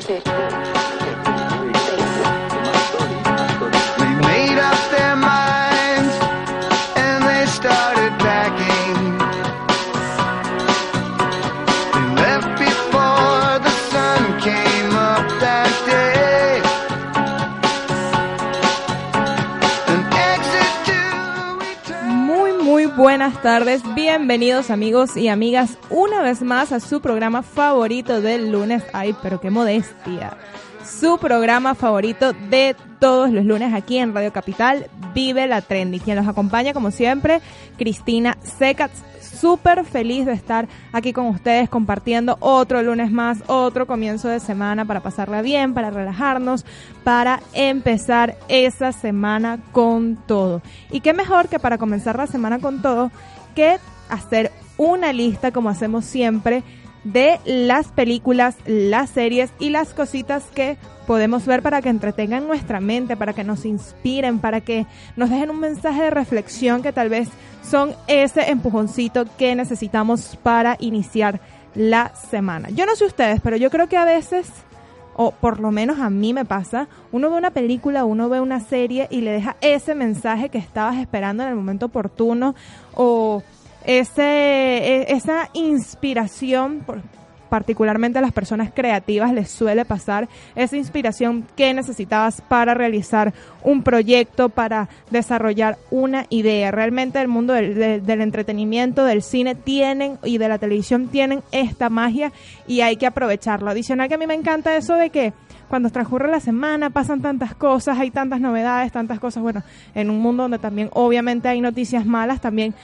Tuesday. Buenas tardes. Bienvenidos amigos y amigas una vez más a su programa favorito del lunes. Ay, pero qué modestia. Su programa favorito de todos los lunes aquí en Radio Capital, Vive la Trendy. Quien los acompaña como siempre, Cristina Secats. Súper feliz de estar aquí con ustedes compartiendo otro lunes más, otro comienzo de semana para pasarla bien, para relajarnos, para empezar esa semana con todo. Y qué mejor que para comenzar la semana con todo que hacer una lista como hacemos siempre de las películas, las series y las cositas que podemos ver para que entretengan nuestra mente, para que nos inspiren, para que nos dejen un mensaje de reflexión que tal vez son ese empujoncito que necesitamos para iniciar la semana. Yo no sé ustedes, pero yo creo que a veces o por lo menos a mí me pasa, uno ve una película, uno ve una serie y le deja ese mensaje que estabas esperando en el momento oportuno o ese, e- esa inspiración, particularmente a las personas creativas les suele pasar esa inspiración que necesitabas para realizar un proyecto, para desarrollar una idea. Realmente el mundo del, de- del entretenimiento, del cine tienen y de la televisión tienen esta magia y hay que aprovecharlo. Adicional que a mí me encanta eso de que cuando transcurre la semana pasan tantas cosas, hay tantas novedades, tantas cosas, bueno, en un mundo donde también obviamente hay noticias malas, también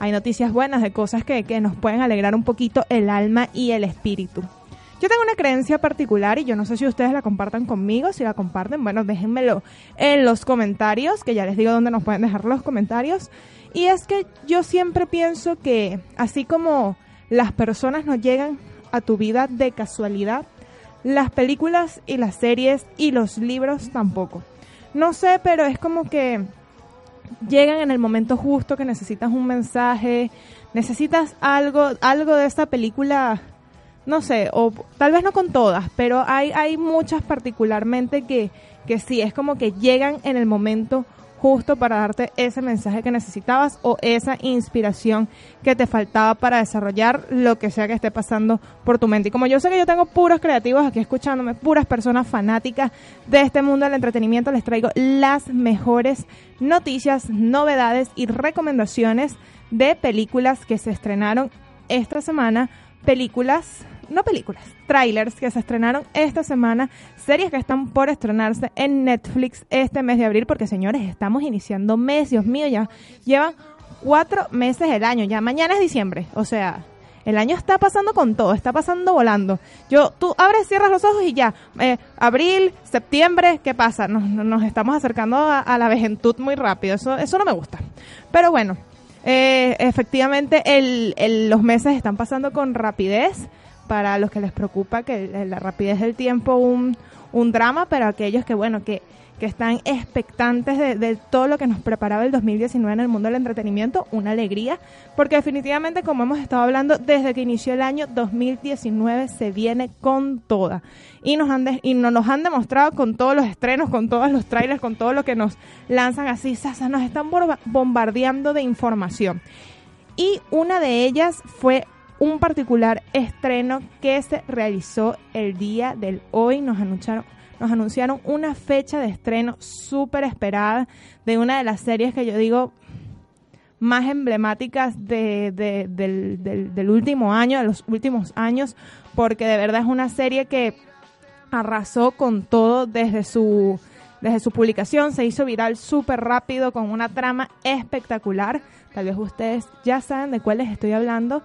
hay noticias buenas de cosas que, que nos pueden alegrar un poquito el alma y el espíritu. Yo tengo una creencia particular y yo no sé si ustedes la compartan conmigo, si la comparten, bueno, déjenmelo en los comentarios, que ya les digo dónde nos pueden dejar los comentarios. Y es que yo siempre pienso que así como las personas no llegan a tu vida de casualidad, las películas y las series y los libros tampoco. No sé, pero es como que llegan en el momento justo que necesitas un mensaje, necesitas algo, algo de esta película, no sé, o tal vez no con todas, pero hay, hay muchas particularmente que, que sí, es como que llegan en el momento justo para darte ese mensaje que necesitabas o esa inspiración que te faltaba para desarrollar lo que sea que esté pasando por tu mente. Y como yo sé que yo tengo puros creativos aquí escuchándome, puras personas fanáticas de este mundo del entretenimiento, les traigo las mejores noticias, novedades y recomendaciones de películas que se estrenaron esta semana, películas, no películas, trailers que se estrenaron esta semana, series que están por estrenarse en Netflix este mes de abril, porque señores, estamos iniciando mes, Dios mío, ya llevan cuatro meses el año, ya mañana es diciembre, o sea, el año está pasando con todo, está pasando volando. Yo, tú abres, cierras los ojos y ya, eh, abril, septiembre, ¿qué pasa? Nos, nos estamos acercando a, a la vejentud muy rápido, eso, eso no me gusta. Pero bueno, eh, efectivamente el, el- los meses están pasando con rapidez para los que les preocupa que la rapidez del tiempo un, un drama, pero aquellos que bueno que, que están expectantes de, todo lo que nos preparaba el 2019 en el mundo del entretenimiento, una alegría, porque definitivamente como hemos estado hablando desde que inició el año 2019 se viene con toda y nos han de- y no- nos han demostrado con todos los estrenos, con todos los trailers, con todo lo que nos lanzan así, sasa, nos están bombardeando de información. Y una de ellas fue un particular estreno que se realizó el día del hoy. Nos anunciaron, nos anunciaron una fecha de estreno súper esperada de una de las series que yo digo más emblemáticas de, de- del, del- último año, de los últimos años, porque de verdad es una serie que arrasó con todo desde su, desde su publicación, se hizo viral súper rápido con una trama espectacular. Tal vez ustedes ya saben de cuál les estoy hablando,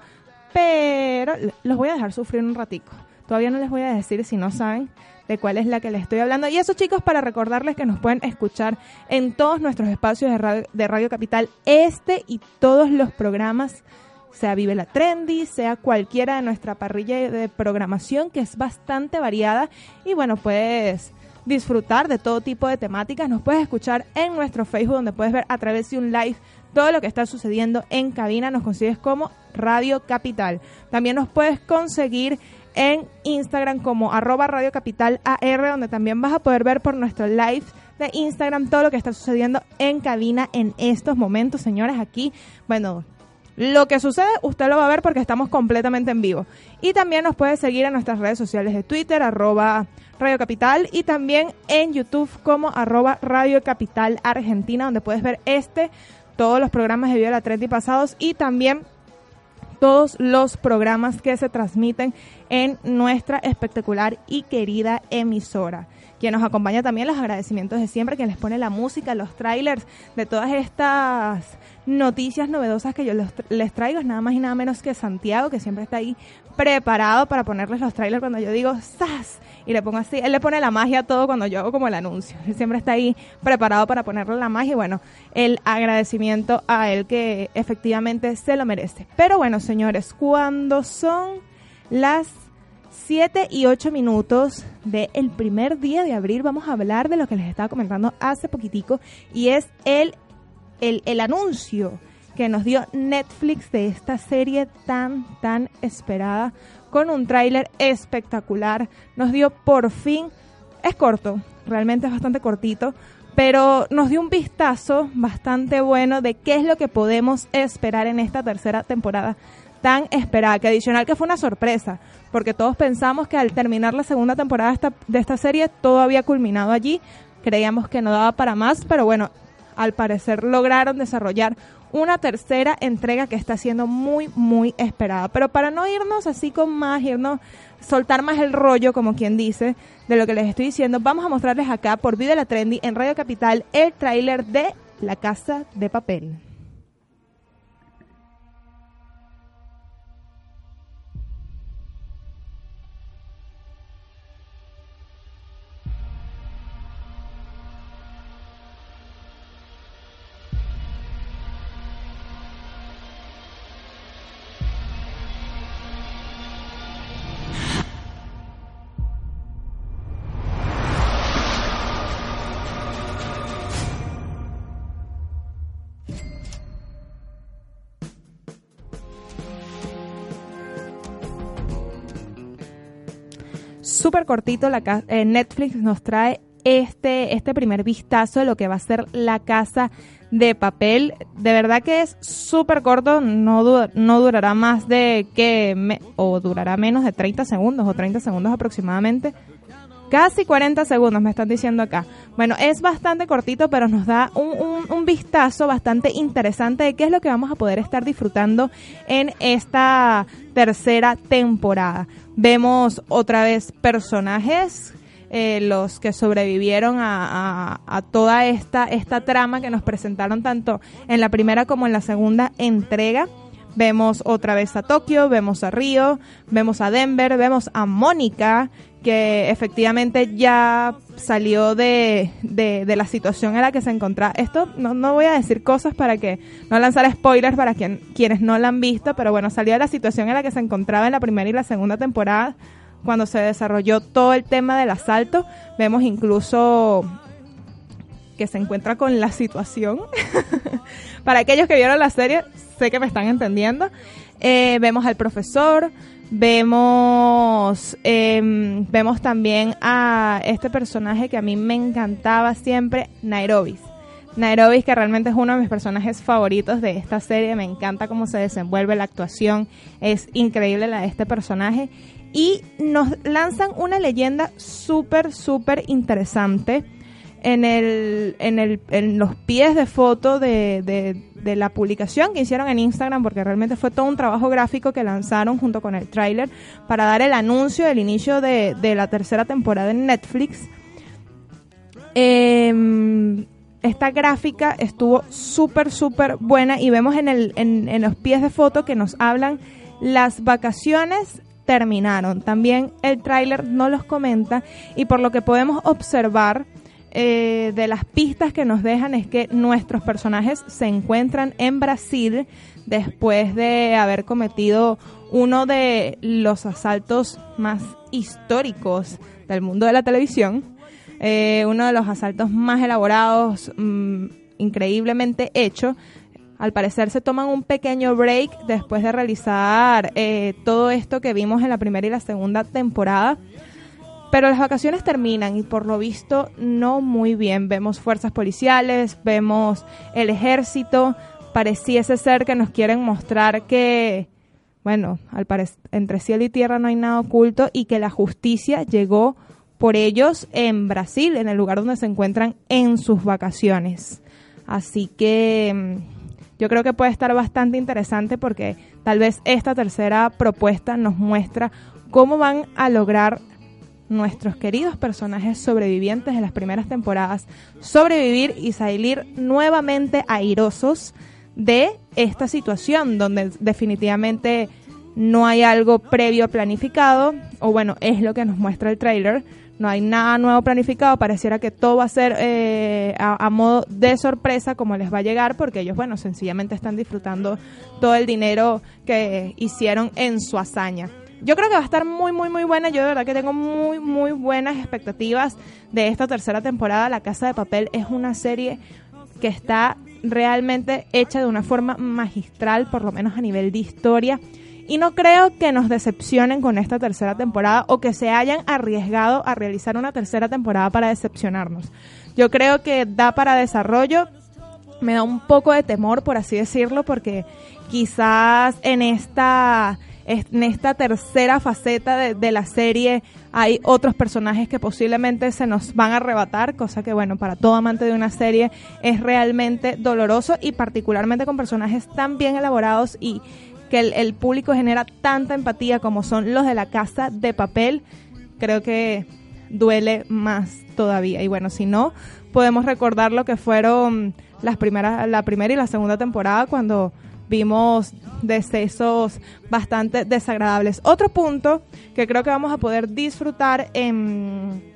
pero los voy a dejar sufrir un ratico. Todavía no les voy a decir si no saben de cuál es la que les estoy hablando. Y eso, chicos, para recordarles que nos pueden escuchar en todos nuestros espacios de Radio, de radio Capital, este y todos los programas sea Vive la Trendy, sea cualquiera de nuestra parrilla de programación que es bastante variada y bueno, puedes disfrutar de todo tipo de temáticas. Nos puedes escuchar en nuestro Facebook donde puedes ver a través de un live todo lo que está sucediendo en cabina. Nos consigues como Radio Capital. También nos puedes conseguir en Instagram como arroba Radio Capital AR, donde también vas a poder ver por nuestro live de Instagram todo lo que está sucediendo en cabina en estos momentos, señores. Aquí, bueno, lo que sucede, usted lo va a ver porque estamos completamente en vivo. Y también nos puede seguir en nuestras redes sociales de Twitter, arroba Radio Capital, y también en YouTube como arroba Radio Capital Argentina, donde puedes ver este, todos los programas de Viola Trendy pasados y también todos los programas que se transmiten en nuestra espectacular y querida emisora. Quien nos acompaña también los agradecimientos de siempre, quien les pone la música, los trailers de todas estas noticias novedosas que yo les traigo es nada más y nada menos que Santiago, que siempre está ahí preparado para ponerles los trailers cuando yo digo ¡Sas! Y le pongo así, él le pone la magia a todo cuando yo hago como el anuncio. Él siempre está ahí preparado para ponerle la magia y bueno, el agradecimiento a él que efectivamente se lo merece. Pero bueno, señores, cuando son las 7 y 8 minutos del primer día de abril vamos a hablar de lo que les estaba comentando hace poquitico y es el el, anuncio que nos dio Netflix de esta serie tan, tan esperada, con un tráiler espectacular. Nos dio por fin, es corto, realmente es bastante cortito, pero nos dio un vistazo bastante bueno de qué es lo que podemos esperar en esta tercera temporada tan esperada, que adicional que fue una sorpresa, porque todos pensamos que al terminar la segunda temporada de esta, de esta serie todo había culminado allí, creíamos que no daba para más, pero bueno, al parecer lograron desarrollar una tercera entrega que está siendo muy, muy esperada. Pero para no irnos así con más, irnos, soltar más el rollo, como quien dice, de lo que les estoy diciendo, vamos a mostrarles acá por Video La Trendy en Radio Capital el tráiler de La Casa de Papel. Súper cortito, la, eh, Netflix nos trae este, este primer vistazo de lo que va a ser la casa de papel. De verdad que es súper corto, no, no durará más de que, o durará menos de 30 segundos o 30 segundos aproximadamente. Casi 40 segundos me están diciendo acá. Bueno, es bastante cortito, pero nos da un, vistazo bastante interesante de qué es lo que vamos a poder estar disfrutando en esta tercera temporada. Vemos otra vez personajes, eh, los que sobrevivieron a, a, toda esta, esta trama que nos presentaron tanto en la primera como en la segunda entrega. Vemos otra vez a Tokio, vemos a Río, vemos a Denver, vemos a Mónica, que efectivamente ya salió de, de, la situación en la que se encontraba. Esto no, no voy a decir cosas para que no lanzar spoilers para quien, quienes no la han visto, pero bueno, salió de la situación en la que se encontraba en la primera y la segunda temporada, cuando se desarrolló todo el tema del asalto. Vemos incluso que se encuentra con la situación. para aquellos que vieron la serie, sé que me están entendiendo. Eh, vemos al profesor, Vemos, eh, vemos también a este personaje que a mí me encantaba siempre, Nairobi. Nairobi, que realmente es uno de mis personajes favoritos de esta serie, me encanta cómo se desenvuelve la actuación, es increíble la de este personaje. Y nos lanzan una leyenda súper, súper interesante en, el, en, el, en los pies de foto de, de, la publicación que hicieron en Instagram, porque realmente fue todo un trabajo gráfico que lanzaron junto con el tráiler para dar el anuncio del inicio de, de la tercera temporada en Netflix. Em, esta gráfica estuvo súper, súper buena y vemos en, el, en, en los pies de foto que nos hablan las vacaciones terminaron. También el tráiler no los comenta y por lo que podemos observar eh, de las pistas que nos dejan es que nuestros personajes se encuentran en Brasil después de haber cometido uno de los asaltos más históricos del mundo de la televisión, eh, uno de los asaltos más elaborados, mm, increíblemente hecho. Al parecer se toman un pequeño break después de realizar eh, todo esto que vimos en la primera y la segunda temporada. Pero las vacaciones terminan y por lo visto no muy bien. Vemos fuerzas policiales, vemos el ejército. Pareciese ser que nos quieren mostrar que, bueno, al entre cielo y tierra no hay nada oculto y que la justicia llegó por ellos en Brasil, en el lugar donde se encuentran en sus vacaciones. Así que mm, yo creo que puede estar bastante interesante porque tal vez esta tercera propuesta nos muestra cómo van a lograr nuestros queridos personajes sobrevivientes de las primeras temporadas sobrevivir y salir nuevamente airosos de esta situación donde definitivamente no hay algo previo planificado o bueno es lo que nos muestra el trailer no hay nada nuevo planificado, pareciera que todo va a ser eh, a, modo de sorpresa como les va a llegar, porque ellos, bueno, sencillamente están disfrutando todo el dinero que hicieron en su hazaña. Yo creo que va a estar muy, muy, muy buena. Yo de verdad que tengo muy, muy buenas expectativas de esta tercera temporada. La Casa de Papel es una serie que está realmente hecha de una forma magistral, por lo menos a nivel de historia. Y no creo que nos decepcionen con esta tercera temporada o que se hayan arriesgado a realizar una tercera temporada para decepcionarnos. Yo creo que da para desarrollo. Me da un poco de temor, por así decirlo, porque quizás en esta en esta tercera faceta de, de, la serie hay otros personajes que posiblemente se nos van a arrebatar, cosa que bueno, para todo amante de una serie es realmente doloroso y particularmente con personajes tan bien elaborados y que el, público genera tanta empatía como son los de la casa de papel, creo que duele más todavía. Y bueno, si no, podemos recordar lo que fueron las primeras, la primera y la segunda temporada cuando vimos decesos bastante desagradables. Otro punto que creo que vamos a poder disfrutar en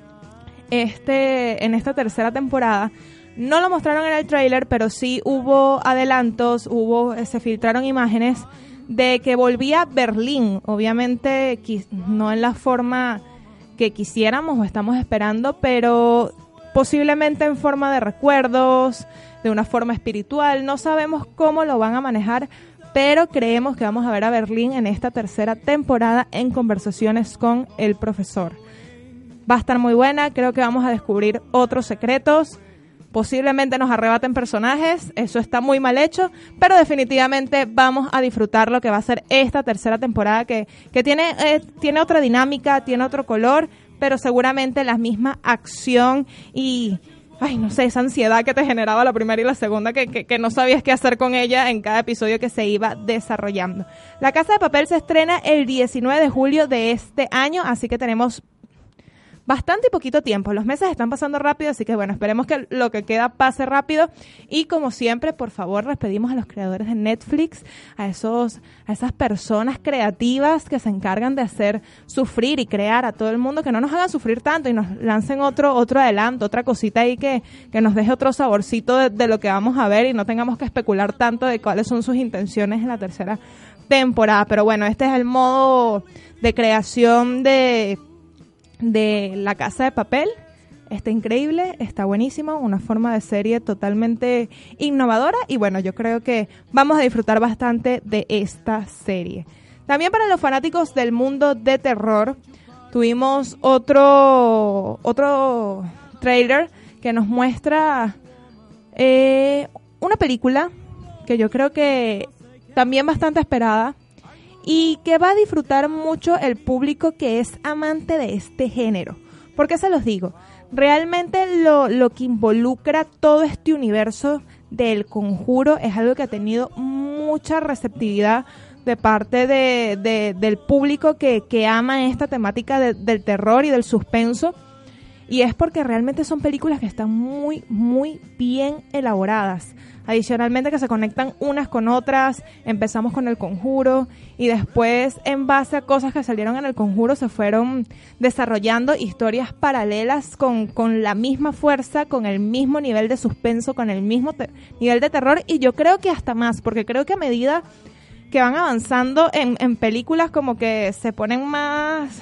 este en esta tercera temporada no lo mostraron en el trailer, pero sí hubo adelantos, hubo se filtraron imágenes de que volvía Berlín, obviamente no en la forma que quisiéramos o estamos esperando, pero posiblemente en forma de recuerdos, de una forma espiritual, no sabemos cómo lo van a manejar, pero creemos que vamos a ver a Berlín en esta tercera temporada en conversaciones con el profesor. Va a estar muy buena, creo que vamos a descubrir otros secretos Posiblemente nos arrebaten personajes, eso está muy mal hecho, pero definitivamente vamos a disfrutar lo que va a ser esta tercera temporada que, que tiene, eh, tiene otra dinámica, tiene otro color, pero seguramente la misma acción y, ay, no sé, esa ansiedad que te generaba la primera y la segunda, que, que, que, no sabías qué hacer con ella en cada episodio que se iba desarrollando. La Casa de Papel se estrena el 19 de julio de este año, así que tenemos bastante y poquito tiempo. Los meses están pasando rápido, así que bueno, esperemos que lo que queda pase rápido. Y como siempre, por favor, les pedimos a los creadores de Netflix, a esos, a esas personas creativas que se encargan de hacer sufrir y crear a todo el mundo, que no nos hagan sufrir tanto y nos lancen otro, otro adelanto, otra cosita ahí que, que nos deje otro saborcito de, de lo que vamos a ver y no tengamos que especular tanto de cuáles son sus intenciones en la tercera temporada. Pero bueno, este es el modo de creación de de La Casa de Papel. Está increíble, está buenísimo, una forma de serie totalmente innovadora y bueno, yo creo que vamos a disfrutar bastante de esta serie. También para los fanáticos del mundo de terror, tuvimos otro, otro trailer que nos muestra eh, una película que yo creo que también bastante esperada, y que va a disfrutar mucho el público que es amante de este género. ¿Por qué se los digo? Realmente lo, lo que involucra todo este universo del conjuro es algo que ha tenido mucha receptividad de parte de, del público que, que, ama esta temática del terror y del suspenso. Y es porque realmente son películas que están muy, muy bien elaboradas. Adicionalmente que se conectan unas con otras, empezamos con el conjuro y después en base a cosas que salieron en el conjuro se fueron desarrollando historias paralelas con, con la misma fuerza, con el mismo nivel de suspenso, con el mismo nivel de terror y yo creo que hasta más, porque creo que a medida que van avanzando en, en películas como que se ponen más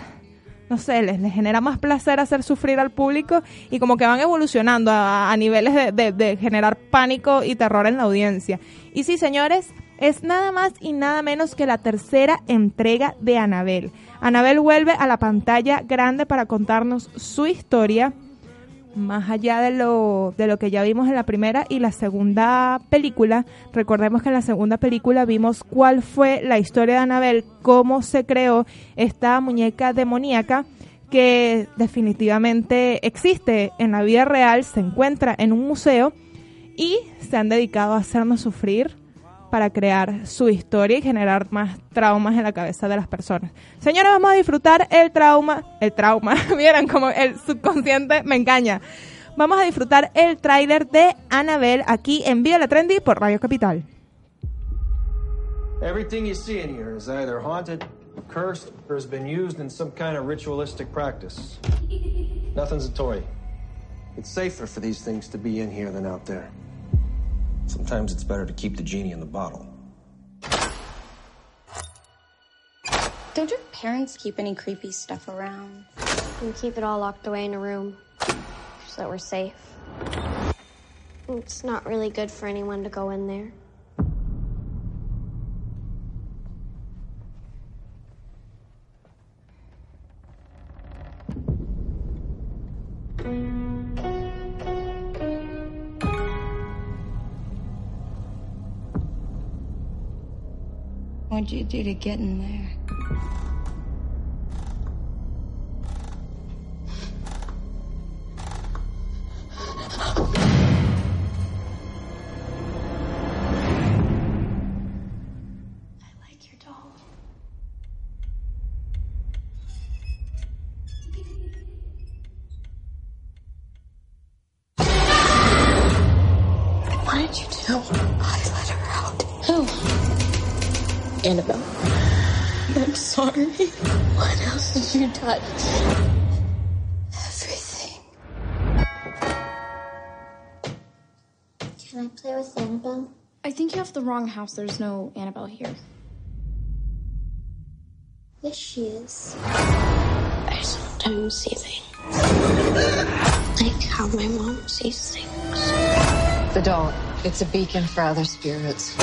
no sé, les, les, genera más placer hacer sufrir al público y como que van evolucionando a, niveles de, de, generar pánico y terror en la audiencia. Y sí, señores, es nada más y nada menos que la tercera entrega de Anabel. Anabel vuelve a la pantalla grande para contarnos su historia, más allá de lo, de lo que ya vimos en la primera y la segunda película. Recordemos que en la segunda película vimos cuál fue la historia de Anabel, cómo se creó esta muñeca demoníaca que definitivamente existe en la vida real, se encuentra en un museo y se han dedicado a hacernos sufrir para crear su historia y generar más traumas en la cabeza de las personas. Señores, vamos a disfrutar el trauma, el trauma, vieran como el subconsciente me engaña. Vamos a disfrutar el tráiler de Annabelle aquí en Vía la Trendy por Radio Capital. Everything you see in here is either haunted, cursed, or has been used in some kind of ritualistic practice. Nothing's a toy. It's safer for these things to be in here than out there. Sometimes it's better to keep the genie in the bottle. Don't your parents keep any creepy stuff around? We keep it all locked away in a room so that we're safe. It's not really good for anyone to go in there. What'd you do to get in there? You touch? Everything. Can I play with Annabelle? I think you have the wrong house. There's no Annabelle here. Yes, she is. I sometimes see things. Like how my mom sees things. The doll. It's a beacon for other spirits.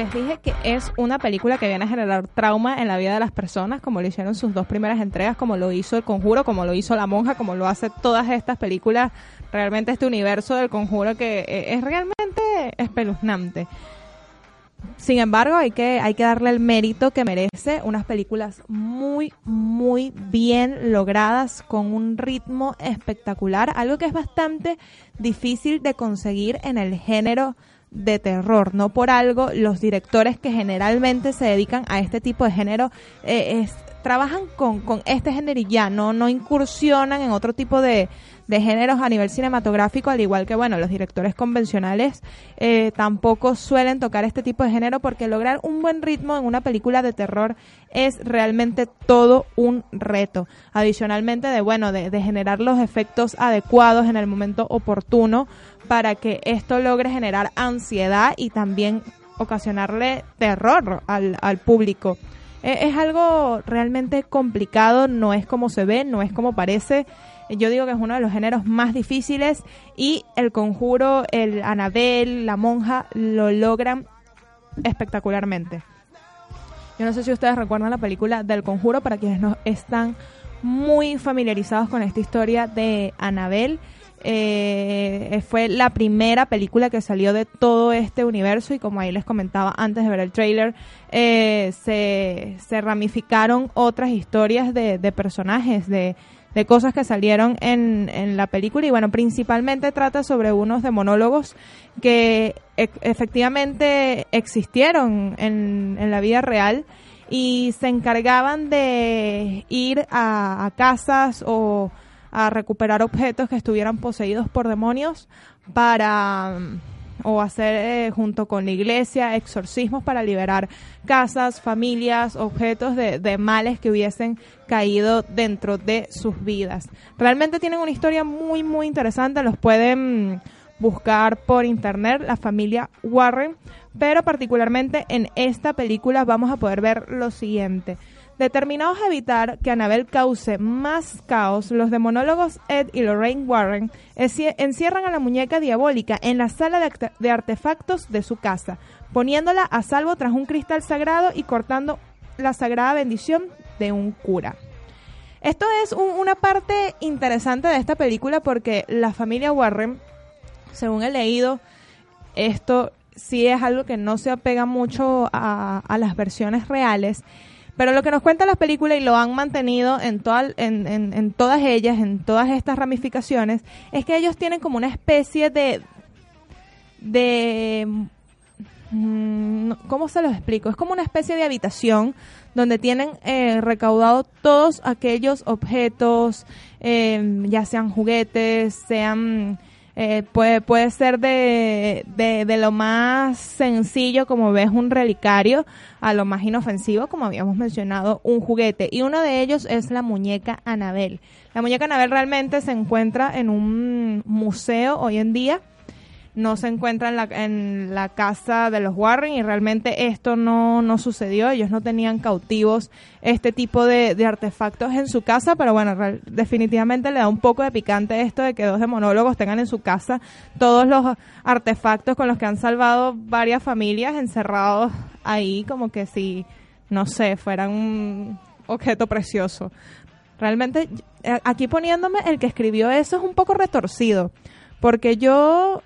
Les dije que es una película que viene a generar trauma en la vida de las personas, como lo hicieron sus dos primeras entregas, como lo hizo El Conjuro, como lo hizo La Monja, como lo hace todas estas películas. Realmente este universo del Conjuro que eh, es realmente espeluznante. Sin embargo, hay que, hay que darle el mérito que merece unas películas muy, muy bien logradas, con un ritmo espectacular, algo que es bastante difícil de conseguir en el género de terror. No por algo los directores que generalmente se dedican a este tipo de género eh, trabajan con, con, este género y ya, no, no incursionan en otro tipo de, de, géneros a nivel cinematográfico, al igual que, bueno, los directores convencionales eh, tampoco suelen tocar este tipo de género porque lograr un buen ritmo en una película de terror es realmente todo un reto. Adicionalmente de, bueno, de, generar los efectos adecuados en el momento oportuno para que esto logre generar ansiedad y también ocasionarle terror al, al público. E, es algo realmente complicado, no es como se ve, no es como parece. Yo digo que es uno de los géneros más difíciles y el conjuro, el Anabel, la monja lo logran espectacularmente. Yo no sé si ustedes recuerdan la película del conjuro para quienes no están muy familiarizados con esta historia de Anabel. Eh, fue la primera película que salió de todo este universo y como ahí les comentaba antes de ver el trailer, eh, se, se, ramificaron otras historias de, de personajes, de, de, cosas que salieron en, en, la película. Y bueno, principalmente trata sobre unos demonólogos que e efectivamente existieron en, en la vida real y se encargaban de ir a casas o a recuperar objetos que estuvieran poseídos por demonios para o hacer eh, junto con la iglesia exorcismos para liberar casas, familias, objetos de, de, males que hubiesen caído dentro de sus vidas. Realmente tienen una historia muy muy interesante, los pueden buscar por internet, la familia Warren, pero particularmente en esta película vamos a poder ver lo siguiente. Determinados a evitar que Annabelle cause más caos, los demonólogos Ed y Lorraine Warren encierran a la muñeca diabólica en la sala de, artefactos de su casa, poniéndola a salvo tras un cristal sagrado y cortando la sagrada bendición de un cura. Esto es un, una parte interesante de esta película porque la familia Warren, según he leído, esto sí es algo que no se apega mucho a las versiones reales pero lo que nos cuenta la película y lo han mantenido en, toda, en, en, en, todas ellas, en todas estas ramificaciones, es que ellos tienen como una especie de... de mm, ¿Cómo se los explico? Es como una especie de habitación donde tienen eh, recaudado todos aquellos objetos, eh, ya sean juguetes, sean eh, puede, puede ser de, de, de, lo más sencillo, como ves, un relicario, a lo más inofensivo, como habíamos mencionado, un juguete. Y uno de ellos es la muñeca Anabel. La muñeca Anabel realmente se encuentra en un museo hoy en día no se encuentra en la, en la casa de los Warren y realmente esto no, no sucedió. Ellos no tenían cautivos este tipo de, artefactos en su casa, pero bueno, definitivamente le da un poco de picante esto de que dos demonólogos tengan en su casa todos los artefactos con los que han salvado varias familias encerrados ahí como que si, no sé, fueran un objeto precioso. Realmente, eh, aquí poniéndome, el que escribió eso es un poco retorcido, porque yo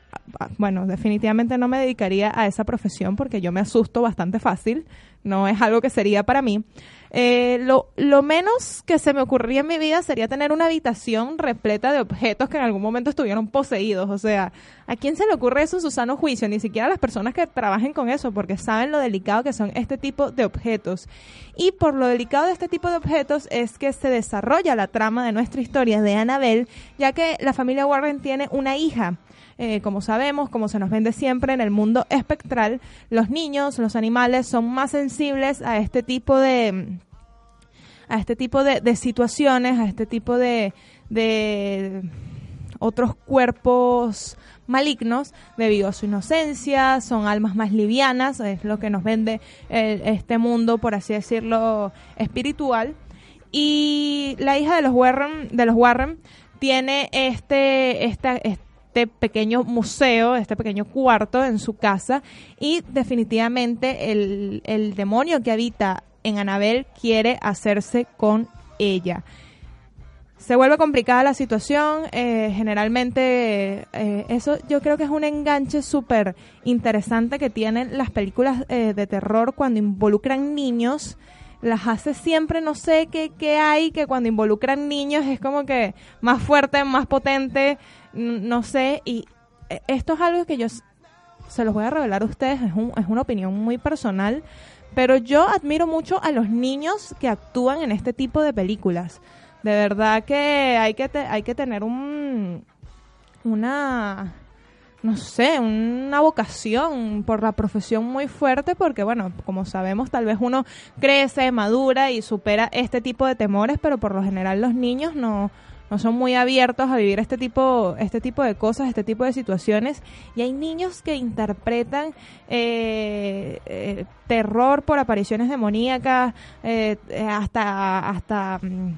bueno, definitivamente no me dedicaría a esa profesión porque yo me asusto bastante fácil, no es algo que sería para mí. Eh, lo, lo menos que se me ocurría en mi vida sería tener una habitación repleta de objetos que en algún momento estuvieron poseídos. O sea, ¿a quién se le ocurre eso en su sano juicio? Ni siquiera a las personas que trabajen con eso, porque saben lo delicado que son este tipo de objetos. Y por lo delicado de este tipo de objetos es que se desarrolla la trama de nuestra historia de Annabelle, ya que la familia Warren tiene una hija eh, como sabemos, como se nos vende siempre en el mundo espectral, los niños, los animales son más sensibles a este tipo de a este tipo de, situaciones, a este tipo de, de otros cuerpos malignos debido a su inocencia, son almas más livianas, es lo que nos vende el, este mundo, por así decirlo, espiritual. Y la hija de los Warren, de los Warren tiene este, esta, pequeño museo, este pequeño cuarto en su casa y definitivamente el, el demonio que habita en Anabel quiere hacerse con ella. Se vuelve complicada la situación, eh, generalmente eh, eso yo creo que es un enganche súper interesante que tienen las películas eh, de terror cuando involucran niños las hace siempre, no sé qué, qué hay, que cuando involucran niños es como que más fuerte, más potente, no sé, y eh, esto es algo que yo se los voy a revelar a ustedes, es, un, es una opinión muy personal, pero yo admiro mucho a los niños que actúan en este tipo de películas. De verdad que hay que, te, hay que tener un, una, no sé, una vocación por la profesión muy fuerte porque, bueno, como sabemos, tal vez uno crece, madura y supera este tipo de temores, pero por lo general los niños no, no son muy abiertos a vivir este tipo, este tipo de cosas, este tipo de situaciones. Y hay niños que interpretan eh, eh, terror por apariciones demoníacas, eh, hasta, hasta mm,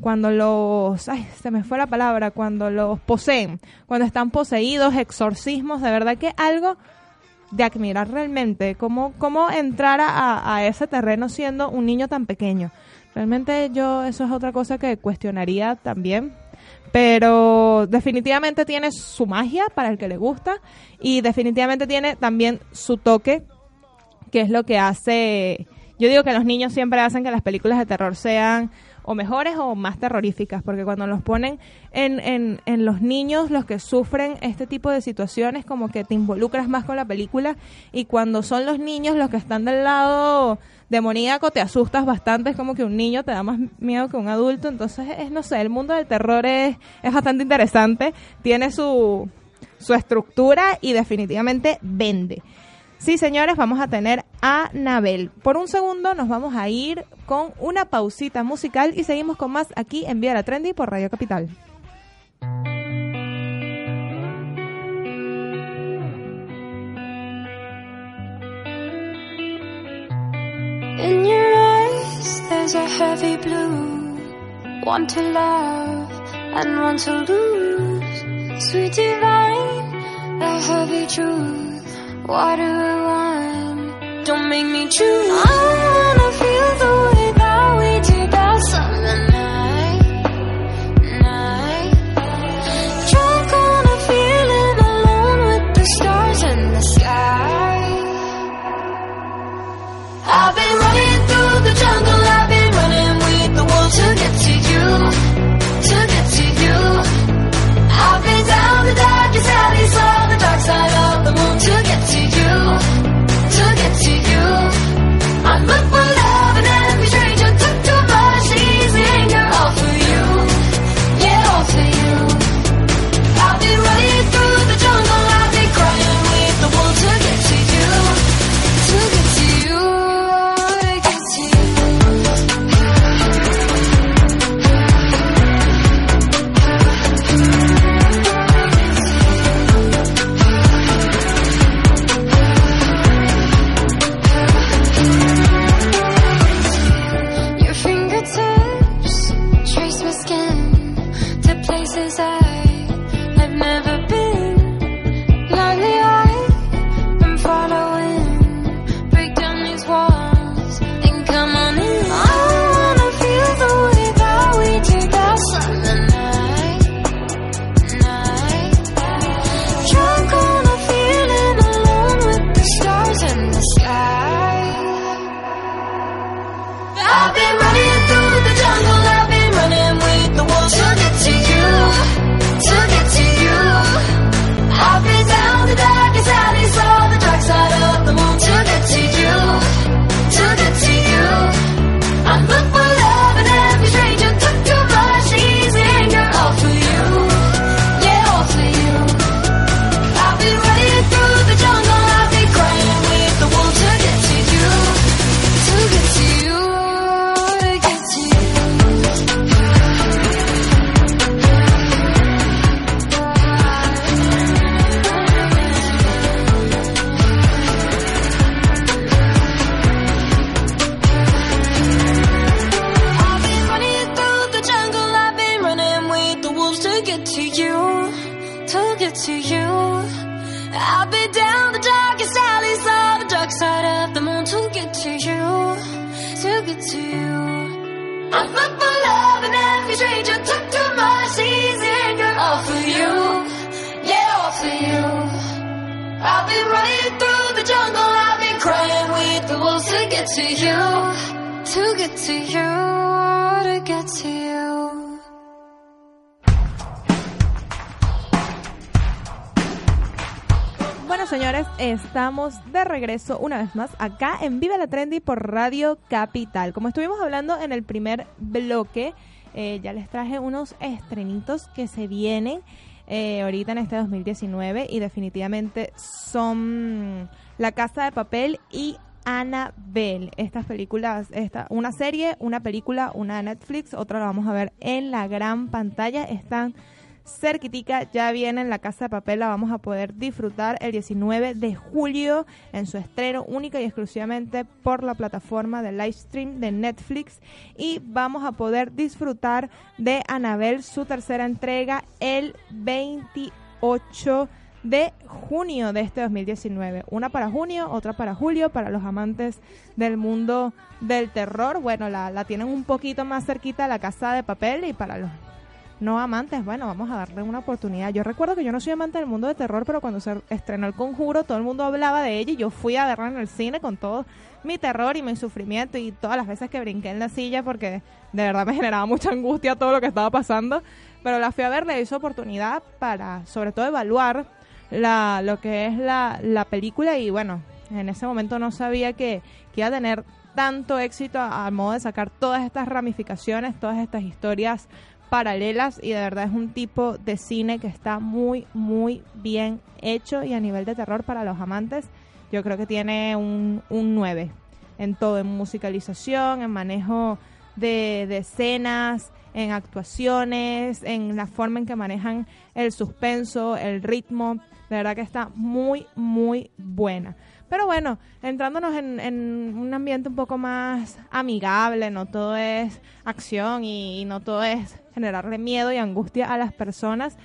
cuando los, ay, se me fue la palabra, cuando los poseen, cuando están poseídos, exorcismos, de verdad que algo de admirar realmente, cómo, cómo entrar a ese terreno siendo un niño tan pequeño. Realmente yo, eso es otra cosa que cuestionaría también, pero definitivamente tiene su magia para el que le gusta y definitivamente tiene también su toque, que es lo que hace, yo digo que los niños siempre hacen que las películas de terror sean o mejores o más terroríficas, porque cuando los ponen en, en, en los niños, los que sufren este tipo de situaciones, como que te involucras más con la película, y cuando son los niños los que están del lado demoníaco, te asustas bastante, es como que un niño te da más miedo que un adulto, entonces es, no sé, el mundo del terror es, es bastante interesante, tiene su, su estructura y definitivamente vende. Sí, señores, vamos a tener a Nabel. Por un segundo nos vamos a ir con una pausita musical y seguimos con más aquí en Vía la Trendy por Radio Capital. In your eyes, there's a heavy blue. One to love and one to lose. Sweet divine, the heavy truth. What do I want? Don't make me choose. I wanna feel the to get to you, to. Bueno, señores, estamos de regreso una vez más acá en Viva la Trendy por Radio Capital. Como estuvimos hablando en el primer bloque, eh, ya les traje unos estrenitos que se vienen eh, ahorita en este 2019 y definitivamente son La Casa de Papel y Annabelle. Estas películas, esta, una serie, una película, una de Netflix, otra la vamos a ver en la gran pantalla. Están cerquitica, ya viene en la Casa de Papel, la vamos a poder disfrutar el 19 de julio en su estreno única y exclusivamente por la plataforma de live stream de Netflix y vamos a poder disfrutar de Anabel, su tercera entrega, el 28 de junio de este 2019. Una para junio, otra para julio, para los amantes del mundo del terror. Bueno, la, la tienen un poquito más cerquita a la casa de papel y para los no amantes, bueno, vamos a darle una oportunidad. Yo recuerdo que yo no soy amante del mundo de terror, pero cuando se estrenó El Conjuro, todo el mundo hablaba de ella y yo fui a verla en el cine con todo mi terror y mi sufrimiento y todas las veces que brinqué en la silla porque de verdad me generaba mucha angustia todo lo que estaba pasando. Pero la fui a ver, le hizo oportunidad para, sobre todo, evaluar la, lo que es la, la película y bueno, en ese momento no sabía que, que iba a tener tanto éxito al modo de sacar todas estas ramificaciones, todas estas historias paralelas y de verdad es un tipo de cine que está muy, muy bien hecho y a nivel de terror para los amantes yo creo que tiene un, un 9 en todo, en musicalización, en manejo de, de escenas, en actuaciones, en la forma en que manejan el suspenso, el ritmo, de verdad que está muy, muy buena. Pero bueno, entrándonos en, en, un ambiente un poco más amigable, no todo es acción y, no todo es generarle miedo y angustia a las personas.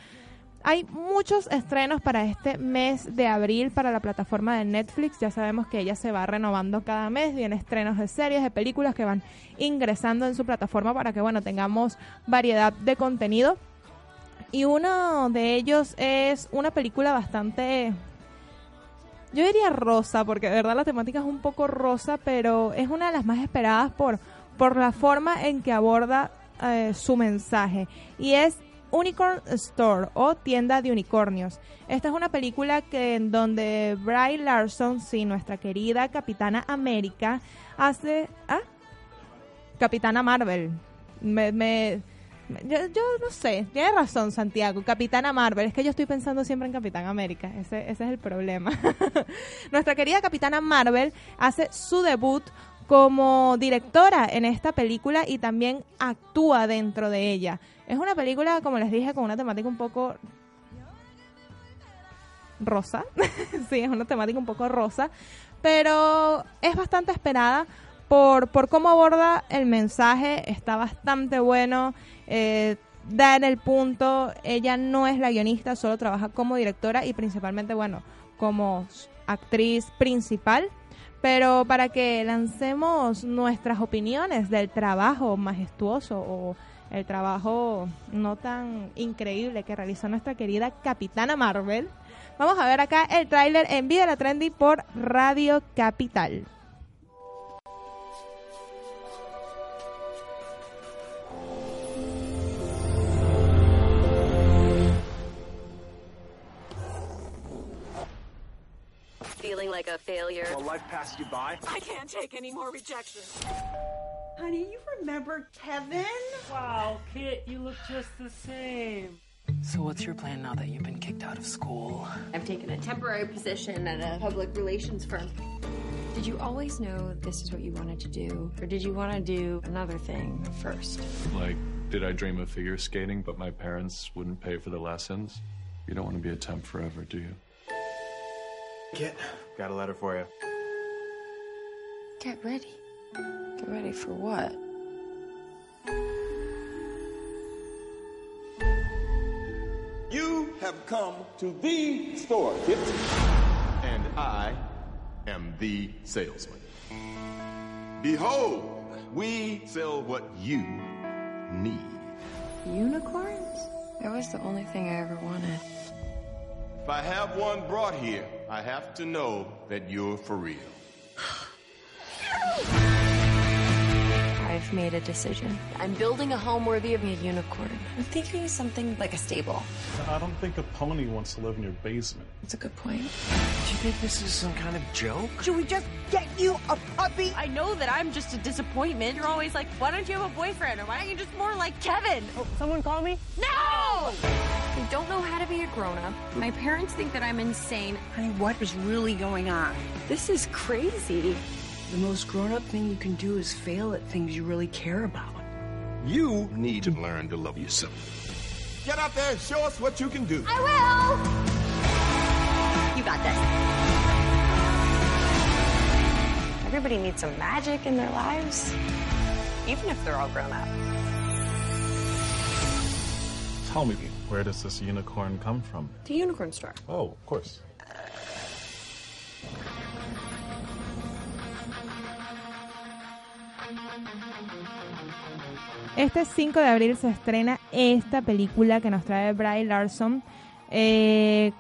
Hay muchos estrenos para este mes de abril para la plataforma de Netflix. Ya sabemos que ella se va renovando cada mes. Vienen estrenos de series, de películas que van ingresando en su plataforma para que, bueno, tengamos variedad de contenido. Y uno de ellos es una película bastante yo diría rosa, porque de verdad la temática es un poco rosa, pero es una de las más esperadas por, por la forma en que aborda eh, su mensaje. Y es Unicorn Store o Tienda de Unicornios. Esta es una película que en donde Bry Larson, sí, nuestra querida Capitana América, hace... ¿Ah? Capitana Marvel. Me, me, yo, no sé, tiene razón Santiago, Capitana Marvel, es que yo estoy pensando siempre en Capitán América, ese, ese es el problema. Nuestra querida Capitana Marvel hace su debut como directora en esta película y también actúa dentro de ella. Es una película, como les dije, con una temática un poco rosa, sí, es una temática un poco rosa, pero es bastante esperada por, por cómo aborda el mensaje, está bastante bueno, eh, da en el punto, ella no es la guionista, solo trabaja como directora y principalmente, bueno, como actriz principal. Pero para que lancemos nuestras opiniones del trabajo majestuoso o el trabajo no tan increíble que realizó nuestra querida Capitana Marvel, vamos a ver acá el tráiler en Vida la Trendy por Radio Capital. Feeling like a failure. Well, life passed you by. I can't take any more rejection. Honey, you remember Kevin? Wow, Kit, you look just the same. So, what's your plan now that you've been kicked out of school? I've taken a temporary position at a public relations firm. Did you always know this is what you wanted to do? Or did you want to do another thing first? Like, did I dream of figure skating, but my parents wouldn't pay for the lessons? You don't want to be a temp forever, do you? Kit, got a letter for you. Get ready. Get ready for what? You have come to the store, Kit. And I am the salesman. Behold, we sell what you need. Unicorns? That was the only thing I ever wanted. If I have one brought here, I have to know that you're for real. I've made a decision. I'm building a home worthy of a unicorn. I'm thinking something like a stable. I don't think a pony wants to live in your basement. That's a good point. Do you think this is some kind of joke? Should we just get you a puppy? I know that I'm just a disappointment. You're always like, why don't you have a boyfriend? Or why aren't you just more like Kevin? Oh, someone call me? No! I don't know how to be a grown up. My parents think that I'm insane. Honey, what is really going on? This is crazy. The most grown up thing you can do is fail at things you really care about. You need to learn to love yourself. Get out there and show us what you can do. I will. You got this. Everybody needs some magic in their lives, even if they're all grown up. Tell me, where does this unicorn come from? The unicorn store. Oh, of course. Este 5 de abril se estrena esta película que nos trae Bry Larson eh,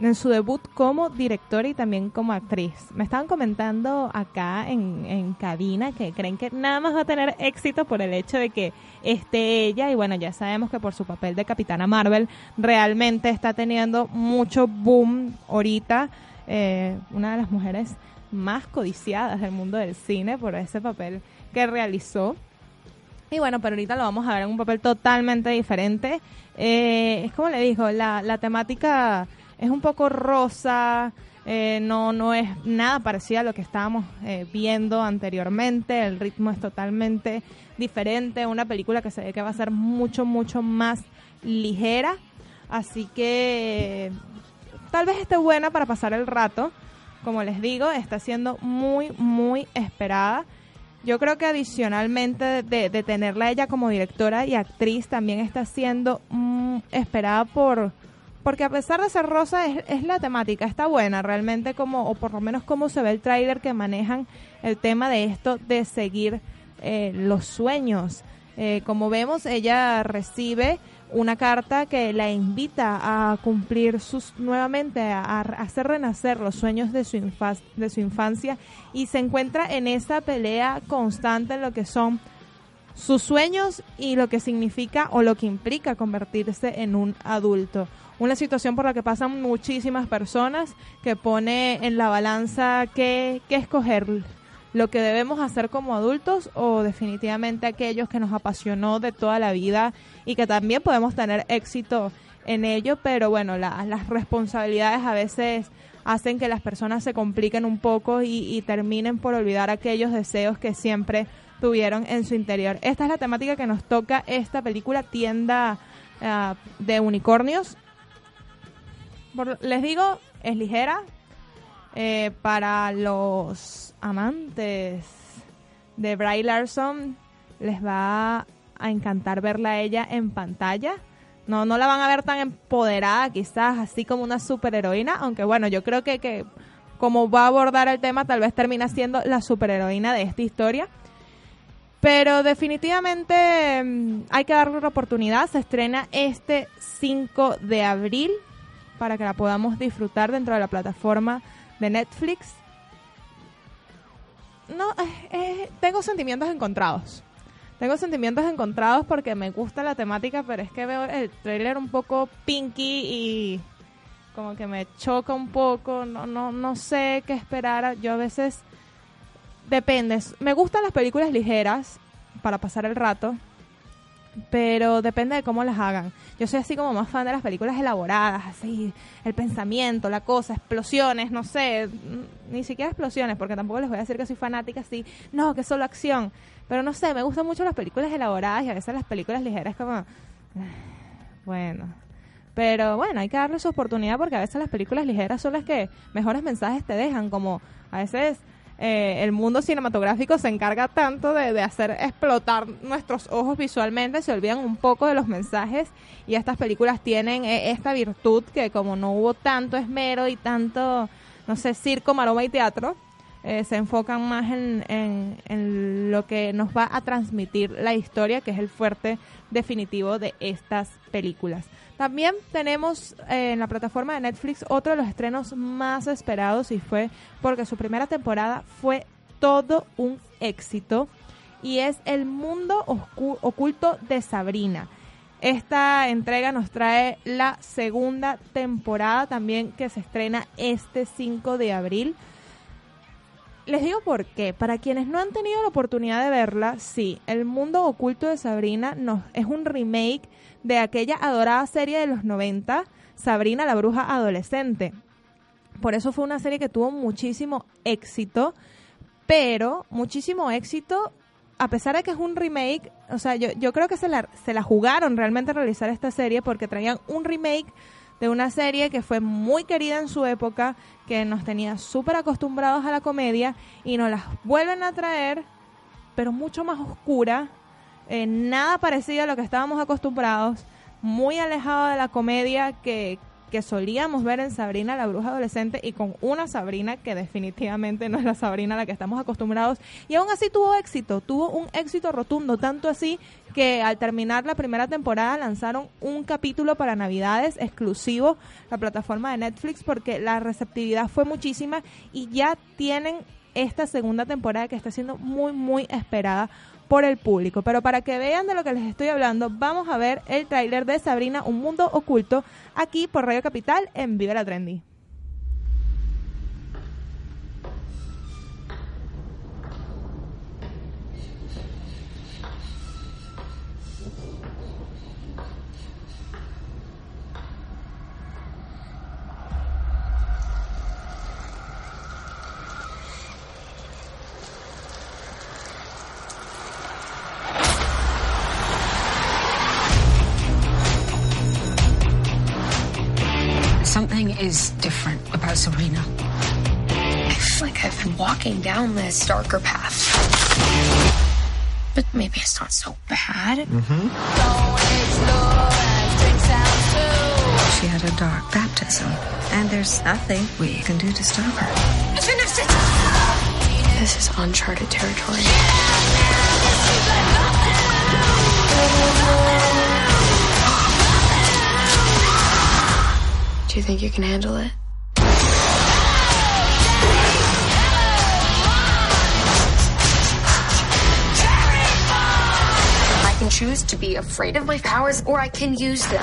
en su debut como directora y también como actriz. Me estaban comentando acá en, en cabina que creen que nada más va a tener éxito por el hecho de que esté ella y bueno, ya sabemos que por su papel de Capitana Marvel realmente está teniendo mucho boom ahorita. Eh, una de las mujeres más codiciadas del mundo del cine por ese papel que realizó. Y bueno, pero ahorita lo vamos a ver en un papel totalmente diferente. Eh, es como le dijo, la, la temática es un poco rosa, eh, no, no es nada parecido a lo que estábamos eh, viendo anteriormente, el ritmo es totalmente diferente, una película que se ve que va a ser mucho, mucho más ligera, así que tal vez esté buena para pasar el rato, como les digo, está siendo muy, muy esperada. Yo creo que adicionalmente de, de tenerla ella como directora y actriz también está siendo mm, esperada por porque a pesar de ser rosa es, es, la temática, está buena realmente como, o por lo menos como se ve el tráiler que manejan el tema de esto de seguir eh, los sueños. Eh, como vemos, ella recibe una carta que la invita a cumplir sus nuevamente a, hacer renacer los sueños de su, de su infancia y se encuentra en esa pelea constante en lo que son sus sueños y lo que significa o lo que implica convertirse en un adulto. Una situación por la que pasan muchísimas personas que pone en la balanza qué escoger, lo que debemos hacer como adultos o definitivamente aquellos que nos apasionó de toda la vida y que también podemos tener éxito en ello, pero bueno, la, las responsabilidades a veces hacen que las personas se compliquen un poco y, y terminen por olvidar aquellos deseos que siempre tuvieron en su interior. Esta es la temática que nos toca esta película Tienda uh, de Unicornios. Por, les digo, es ligera. Eh, para los amantes de Bry Larson, les va a encantar verla a ella en pantalla. No, no la van a ver tan empoderada, quizás así como una superheroína, aunque bueno, yo creo que, que como va a abordar el tema, tal vez termina siendo la superheroína de esta historia. Pero definitivamente mmm, hay que darle una oportunidad. Se estrena este 5 de abril para que la podamos disfrutar dentro de la plataforma de Netflix. No, eh, eh, tengo sentimientos encontrados. Tengo sentimientos encontrados porque me gusta la temática, pero es que veo el trailer un poco pinky y como que me choca un poco. No, no, no sé qué esperar. Yo a veces depende. Me gustan las películas ligeras para pasar el rato, pero depende de cómo las hagan. Yo soy así como más fan de las películas elaboradas, así, el pensamiento, la cosa, explosiones, no sé, ni siquiera explosiones, porque tampoco les voy a decir que soy fanática así, no, que solo acción. Pero no sé, me gustan mucho las películas elaboradas y a veces las películas ligeras como, bueno. Pero bueno, hay que darle su oportunidad porque a veces las películas ligeras son las que mejores mensajes te dejan, como a veces eh, el mundo cinematográfico se encarga tanto de, hacer explotar nuestros ojos visualmente, se olvidan un poco de los mensajes y estas películas tienen eh, esta virtud que como no hubo tanto esmero y tanto, no sé, circo, maroma y teatro, eh, se enfocan más en, en, lo que nos va a transmitir la historia, que es el fuerte definitivo de estas películas. También tenemos eh, en la plataforma de Netflix otro de los estrenos más esperados y fue porque su primera temporada fue todo un éxito y es El mundo oculto de Sabrina. Esta entrega nos trae la segunda temporada también que se estrena este 5 de abril. Les digo por qué. Para quienes no han tenido la oportunidad de verla, sí, El mundo oculto de Sabrina es un remake de aquella adorada serie de los 90, Sabrina la bruja adolescente. Por eso fue una serie que tuvo muchísimo éxito, pero muchísimo éxito a pesar de que es un remake, o sea, yo, yo creo que se la, se la jugaron realmente a realizar esta serie porque traían un remake de una serie que fue muy querida en su época, que nos tenía súper acostumbrados a la comedia y nos las vuelven a traer, pero mucho más oscura, eh, nada parecido a lo que estábamos acostumbrados, muy alejado de la comedia que, que solíamos ver en Sabrina la bruja adolescente y con una Sabrina que definitivamente no es la Sabrina a la que estamos acostumbrados. Y aún así tuvo éxito, tuvo un éxito rotundo, tanto así que al terminar la primera temporada lanzaron un capítulo para Navidades exclusivo la plataforma de Netflix porque la receptividad fue muchísima y ya tienen esta segunda temporada que está siendo muy muy esperada por el público. Pero para que vean de lo que les estoy hablando, vamos a ver el tráiler de Sabrina, Un Mundo Oculto, aquí por Radio Capital en Vive la Trendy. Something is different about Sabrina. I feel like I've been walking down this darker path. But maybe it's not so bad. Mm-hmm. She had a dark baptism, and there's nothing we can do to stop her. This is uncharted territory. Do you think you can handle it? I can choose to be afraid of my powers, or I can use them.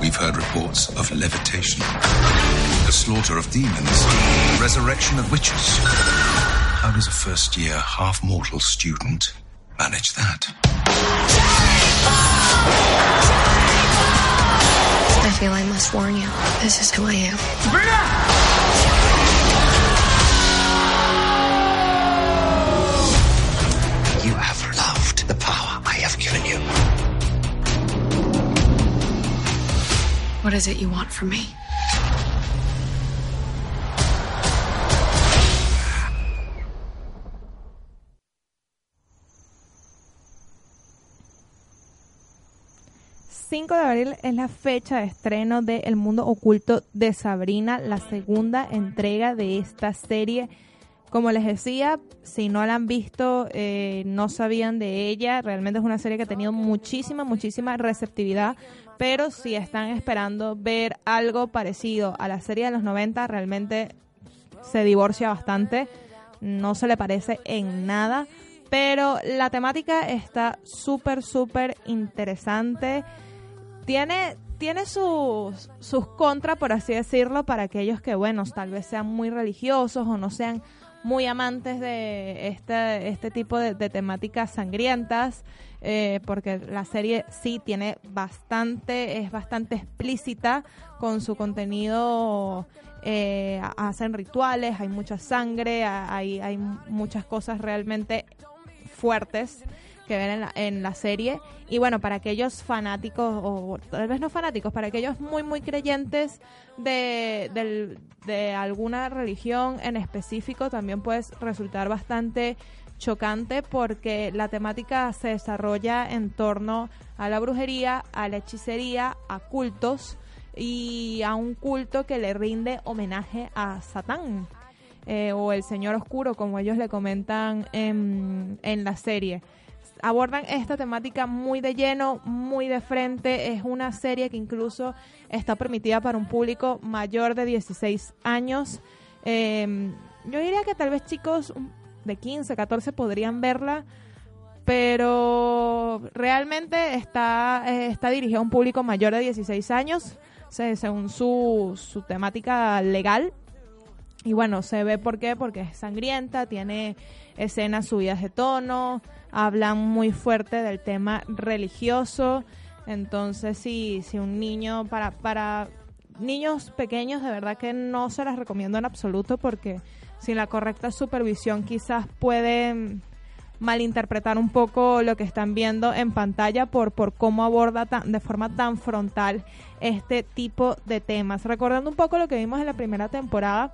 We've heard reports of levitation, the slaughter of demons, the resurrection of witches. How does a first year, half mortal student manage that? I feel I must warn you. This is who I am. Sabrina! You have loved the power I have given you. What is it you want from me? ...5 de abril es la fecha de estreno de El Mundo Oculto de Sabrina, la segunda entrega de esta serie. Como les decía, si no la han visto, eh, no sabían de ella. Realmente es una serie que ha tenido muchísima, muchísima receptividad. Pero si están esperando ver algo parecido a la serie de los 90, realmente se divorcia bastante. No se le parece en nada. Pero la temática está súper, súper interesante. Tiene, tiene sus, sus contras, por así decirlo, para aquellos que, bueno, tal vez sean muy religiosos o no sean muy amantes de este, este tipo de, temáticas sangrientas, eh, porque la serie sí tiene bastante, es bastante explícita con su contenido. eh, hacen rituales, hay mucha sangre, hay, hay muchas cosas realmente fuertes que ven en la, en la serie. Y bueno, para aquellos fanáticos, o tal vez no fanáticos, para aquellos muy, muy creyentes de, del- de alguna religión en específico, también puede resultar bastante chocante porque la temática se desarrolla en torno a la brujería, a la hechicería, a cultos y a un culto que le rinde homenaje a Satán eh, o el Señor Oscuro, como ellos le comentan en, en la serie. Abordan esta temática muy de lleno, muy de frente. Es una serie que incluso está permitida para un público mayor de 16 años. Eh, yo diría que tal vez chicos de 15, 14 podrían verla, pero realmente está, eh, está dirigida a un público mayor de 16 años, se- según su, su temática legal. Y bueno, se ve por qué, porque es sangrienta, tiene escenas subidas de tono, hablan muy fuerte del tema religioso. Entonces, si, si un niño, para, para niños pequeños, de verdad que no se las recomiendo en absoluto porque sin la correcta supervisión quizás pueden, malinterpretar un poco lo que están viendo en pantalla por, por cómo aborda tan, de forma tan frontal este tipo de temas. Recordando un poco lo que vimos en la primera temporada,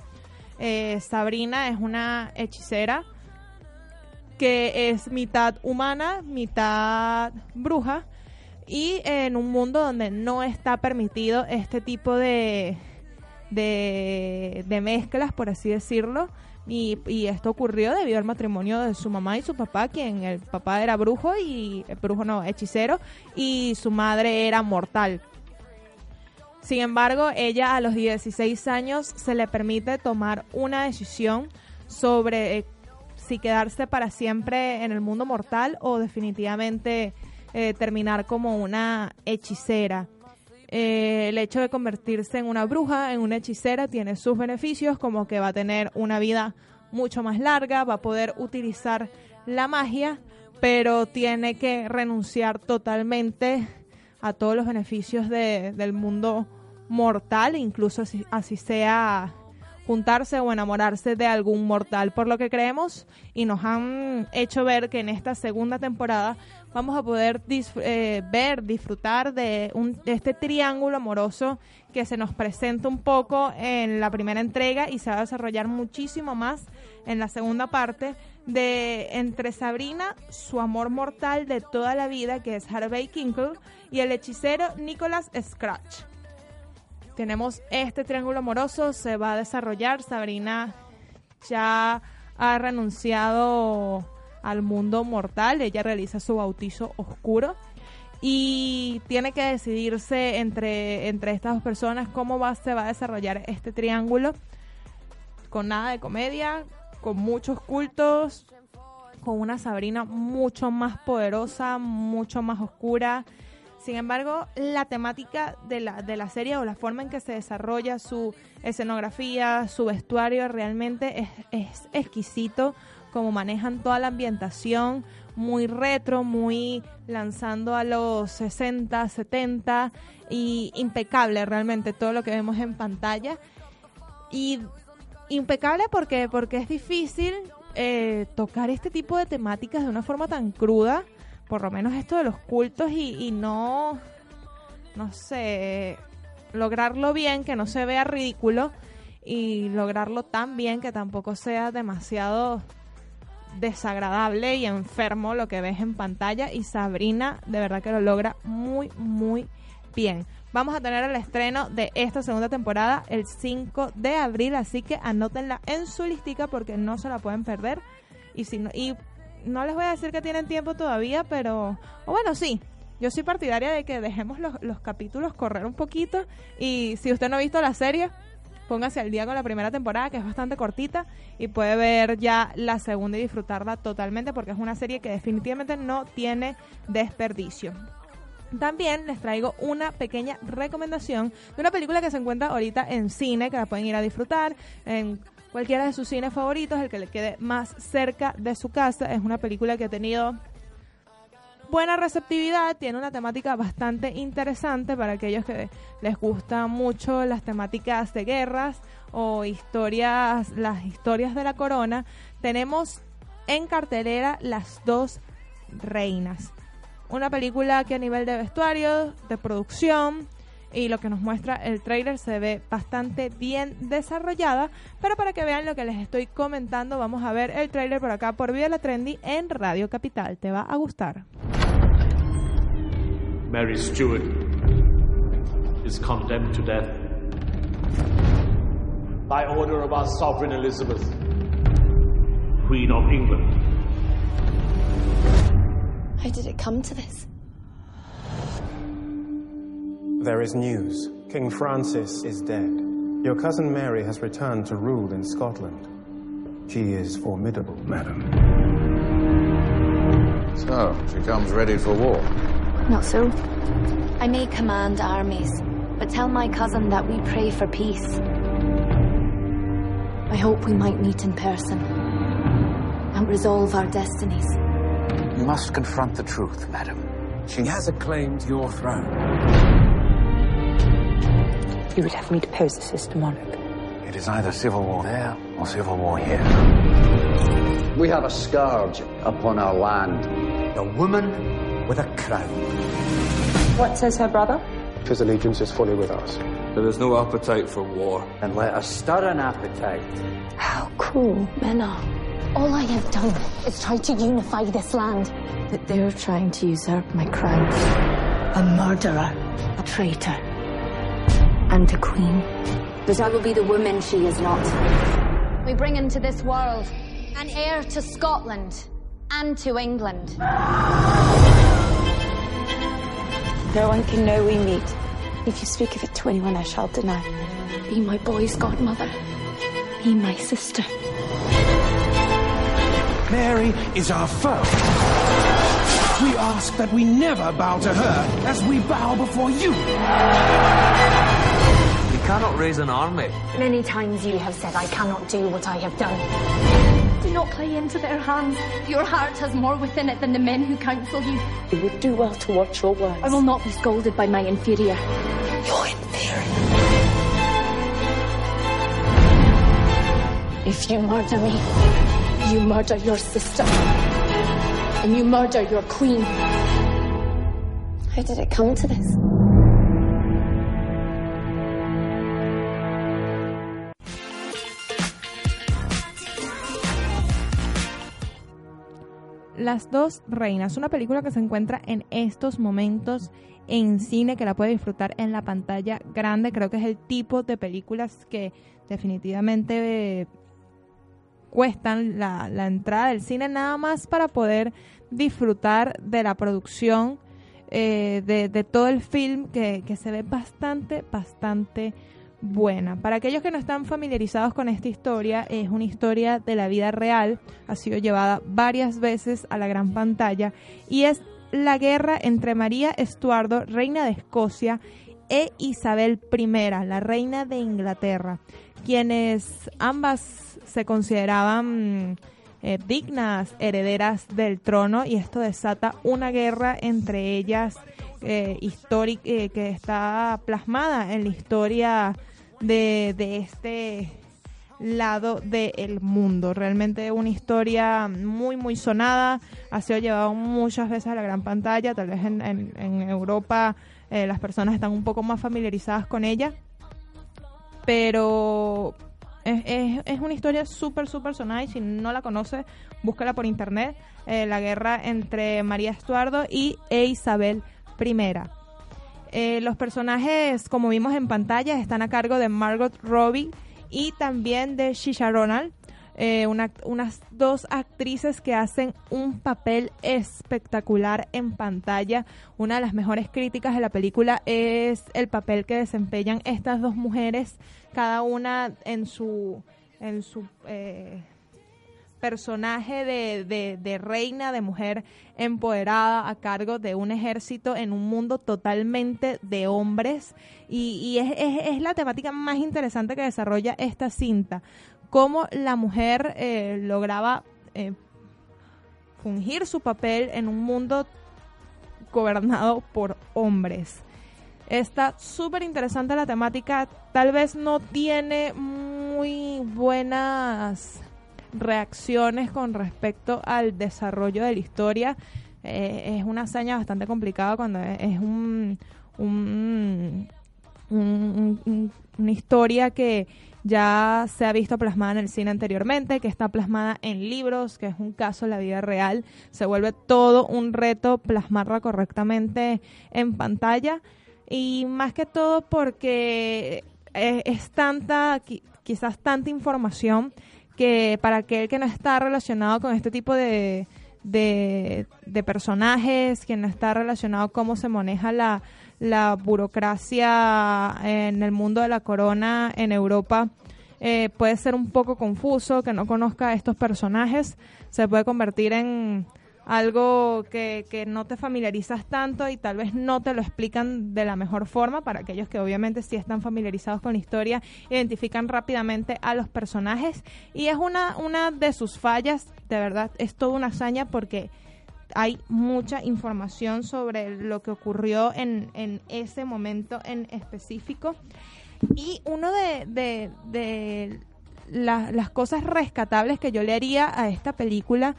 eh, Sabrina es una hechicera que es mitad humana, mitad bruja, y en un mundo donde no está permitido este tipo de, de, de mezclas, por así decirlo. Y, esto ocurrió debido al matrimonio de su mamá y su papá, quien el papá era brujo y el brujo no, hechicero, y su madre era mortal. Sin embargo, ella a los 16 años se le permite tomar una decisión sobre eh, si quedarse para siempre en el mundo mortal o definitivamente eh, terminar como una hechicera. Eh, el hecho de convertirse en una bruja, en una hechicera, tiene sus beneficios, como que va a tener una vida mucho más larga, va a poder utilizar la magia, pero tiene que renunciar totalmente a todos los beneficios de, del mundo mortal, incluso así, así sea juntarse o enamorarse de algún mortal, por lo que creemos y nos han hecho ver que en esta segunda temporada vamos a poder eh, ver, disfrutar de, un, de este triángulo amoroso que se nos presenta un poco en la primera entrega y se va a desarrollar muchísimo más en la segunda parte de entre Sabrina, su amor mortal de toda la vida, que es Harvey Kinkle, y el hechicero Nicholas Scratch tenemos este triángulo amoroso, se va a desarrollar. Sabrina ya ha renunciado al mundo mortal, ella realiza su bautizo oscuro y tiene que decidirse entre, entre estas dos personas cómo va, se va a desarrollar este triángulo con nada de comedia, con muchos cultos, con una Sabrina mucho más poderosa, mucho más oscura sin embargo, la temática de la, de la serie o la forma en que se desarrolla su escenografía, su vestuario, realmente es, es exquisito, como manejan toda la ambientación, muy retro, muy lanzando a los 60, 70 y impecable realmente todo lo que vemos en pantalla. Y impecable porque, porque es difícil eh, tocar este tipo de temáticas de una forma tan cruda por lo menos esto de los cultos y, no, no sé, lograrlo bien, que no se vea ridículo y lograrlo tan bien que tampoco sea demasiado desagradable y enfermo lo que ves en pantalla y Sabrina de verdad que lo logra muy muy bien. Vamos a tener el estreno de esta segunda temporada el 5 de abril, así que anótenla en su listica porque no se la pueden perder. Y si no, no les voy a decir que tienen tiempo todavía, pero o bueno, sí. Yo soy partidaria de que dejemos los, los capítulos correr un poquito y si usted no ha visto la serie, póngase al día con la primera temporada, que es bastante cortita, y puede ver ya la segunda y disfrutarla totalmente, porque es una serie que definitivamente no tiene desperdicio. También les traigo una pequeña recomendación de una película que se encuentra ahorita en cine, que la pueden ir a disfrutar cualquiera de sus cines favoritos, el que le quede más cerca de su casa. Es una película que ha tenido buena receptividad, tiene una temática bastante interesante para aquellos que les gustan mucho las temáticas de guerras o historias, las historias de la corona. Tenemos en cartelera Las dos reinas. Una película que a nivel de vestuario, de producción, y lo que nos muestra el trailer se ve bastante bien desarrollada, pero para que vean lo que les estoy comentando, vamos a ver el trailer por acá por Vía La Trendy en Radio Capital. Te va a gustar. Mary Stuart is condemned to death by order of our sovereign Elizabeth, Queen of England. How did it come to this? There is news. King Francis is dead. Your cousin Mary has returned to rule in Scotland. She is formidable, madam. So, she comes ready for war. Not so. I may command armies, but tell my cousin that we pray for peace. I hope we might meet in person and resolve our destinies. You must confront the truth, madam. She has acclaimed your throne. You would have me depose the sister monarch. It is either civil war there or civil war here. We have a scourge upon our land. A woman with a crown. What says her brother? His allegiance is fully with us. There is no appetite for war. And let us stir an appetite. How cruel men are. All I have done is try to unify this land. But they're trying to usurp my crown. A murderer, a traitor, and a queen. But I will be the woman she is not. We bring into this world an heir to Scotland and to England. No one can know we meet. If you speak of it to anyone, I shall deny. Be my boy's godmother. Be my sister. Mary is our foe. We ask that we never bow to her as we bow before you. We cannot raise an army. Many times you have said I cannot do what I have done. Do not play into their hands. Your heart has more within it than the men who counsel you. You would do well to watch your words. I will not be scolded by my inferior. Your inferior. If you murder me, you murder your sister. And you murder your queen. How did it come to this? Las dos reinas, una película que se encuentra en estos momentos en cine, que la puede disfrutar en la pantalla grande. Creo que es el tipo de películas que definitivamente eh, cuestan la, entrada del cine nada más para poder disfrutar de la producción, eh, de, todo el film que se ve bastante, bastante buena. Para aquellos que no están familiarizados con esta historia, es una historia de la vida real, ha sido llevada varias veces a la gran pantalla y es la guerra entre María Estuardo, reina de Escocia, e Isabel I, la reina de Inglaterra, quienes ambas se consideraban eh, dignas herederas del trono y esto desata una guerra entre ellas eh, eh, que está plasmada en la historia de, de este lado del mundo. Realmente una historia muy, muy sonada. Ha sido llevado muchas veces a la gran pantalla. Tal vez en, en, Europa eh, las personas están un poco más familiarizadas con ella. Pero es, es, una historia súper, súper sonada. Y si no la conoce, búscala por internet. Eh, la guerra entre María Estuardo y Isabel I. Eh, los personajes, como vimos en pantalla, están a cargo de Margot Robbie y también de Shisha Ronald, eh, una, unas dos actrices que hacen un papel espectacular en pantalla. Una de las mejores críticas de la película es el papel que desempeñan estas dos mujeres, cada una en su en su eh, personaje de, reina, de mujer empoderada a cargo de un ejército en un mundo totalmente de hombres. Y, es, la temática más interesante que desarrolla esta cinta. Cómo la mujer eh, lograba eh, fungir su papel en un mundo gobernado por hombres. Está súper interesante la temática. Tal vez no tiene muy buenas reacciones con respecto al desarrollo de la historia. Eh, es una hazaña bastante complicada cuando es un, un, un, un, una historia que ya se ha visto plasmada en el cine anteriormente, que está plasmada en libros, que es un caso de la vida real. Se vuelve todo un reto plasmarla correctamente en pantalla. Y más que todo porque es, es tanta, quizás tanta información que para aquel que no está relacionado con este tipo de, de, personajes, que no está relacionado cómo se maneja la, la burocracia en el mundo de la corona en Europa, eh, puede ser un poco confuso, que no conozca a estos personajes, se puede convertir en algo que, que, no te familiarizas tanto y tal vez no te lo explican de la mejor forma para aquellos que obviamente sí están familiarizados con la historia, identifican rápidamente a los personajes. Y es una, una de sus fallas, de verdad, es toda una hazaña porque hay mucha información sobre lo que ocurrió en, en ese momento en específico. Y uno de, de, de la- las cosas rescatables que yo le haría a esta película,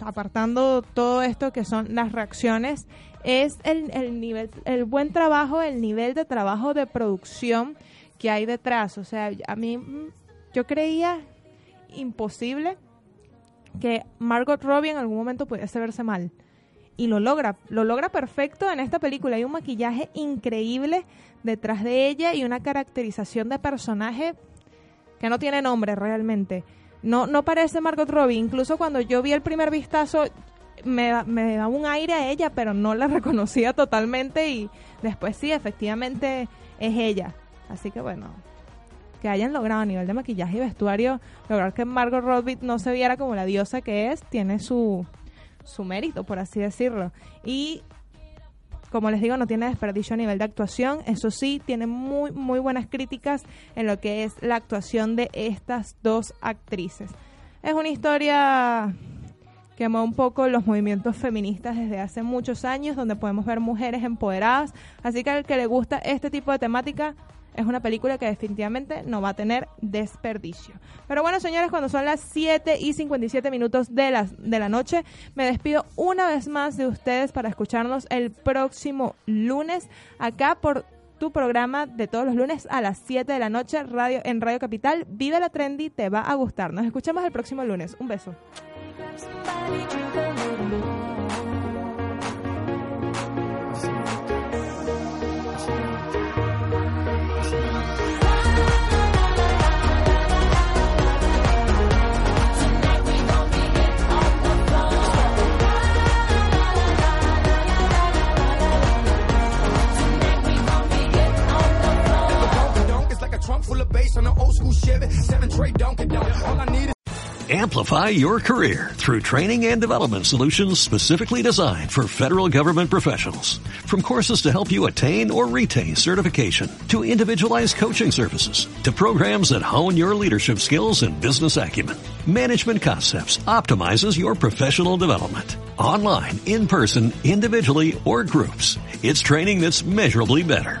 apartando todo esto que son las reacciones, es el, el nivel, el buen trabajo, el nivel de trabajo de producción que hay detrás. O sea, a mí, mm, yo creía imposible que Margot Robbie en algún momento pudiese verse mal. Y lo logra, lo logra perfecto en esta película. Hay un maquillaje increíble detrás de ella y una caracterización de personaje que no tiene nombre realmente. No, no parece Margot Robbie. Incluso cuando yo vi el primer vistazo, me, me daba un aire a ella, pero no la reconocía totalmente. Y después sí, efectivamente es ella. Así que bueno, que hayan logrado a nivel de maquillaje y vestuario, lograr que Margot Robbie no se viera como la diosa que es, tiene su, su mérito, por así decirlo. Y como les digo, no tiene desperdicio a nivel de actuación. Eso sí, tiene muy, muy buenas críticas en lo que es la actuación de estas dos actrices. Es una historia que ama un poco los movimientos feministas desde hace muchos años, donde podemos ver mujeres empoderadas. Así que al que le gusta este tipo de temática, es una película que definitivamente no va a tener desperdicio. Pero bueno, señores, cuando son las 7 y 57 minutos de la, de la noche, me despido una vez más de ustedes para escucharnos el próximo lunes acá por tu programa de todos los lunes a las 7 de la noche radio, en Radio Capital. Vive la Trendy, te va a gustar. Nos escuchamos el próximo lunes. Un beso. Full of bass on an old school Chevy. Seven tray Donkey Donk. All I need is Amplify your career through training and development solutions specifically designed for federal government professionals. From courses to help you attain or retain certification, to individualized coaching services, to programs that hone your leadership skills and business acumen, Management Concepts optimizes your professional development. Online, in person, individually, or groups, it's training that's measurably better.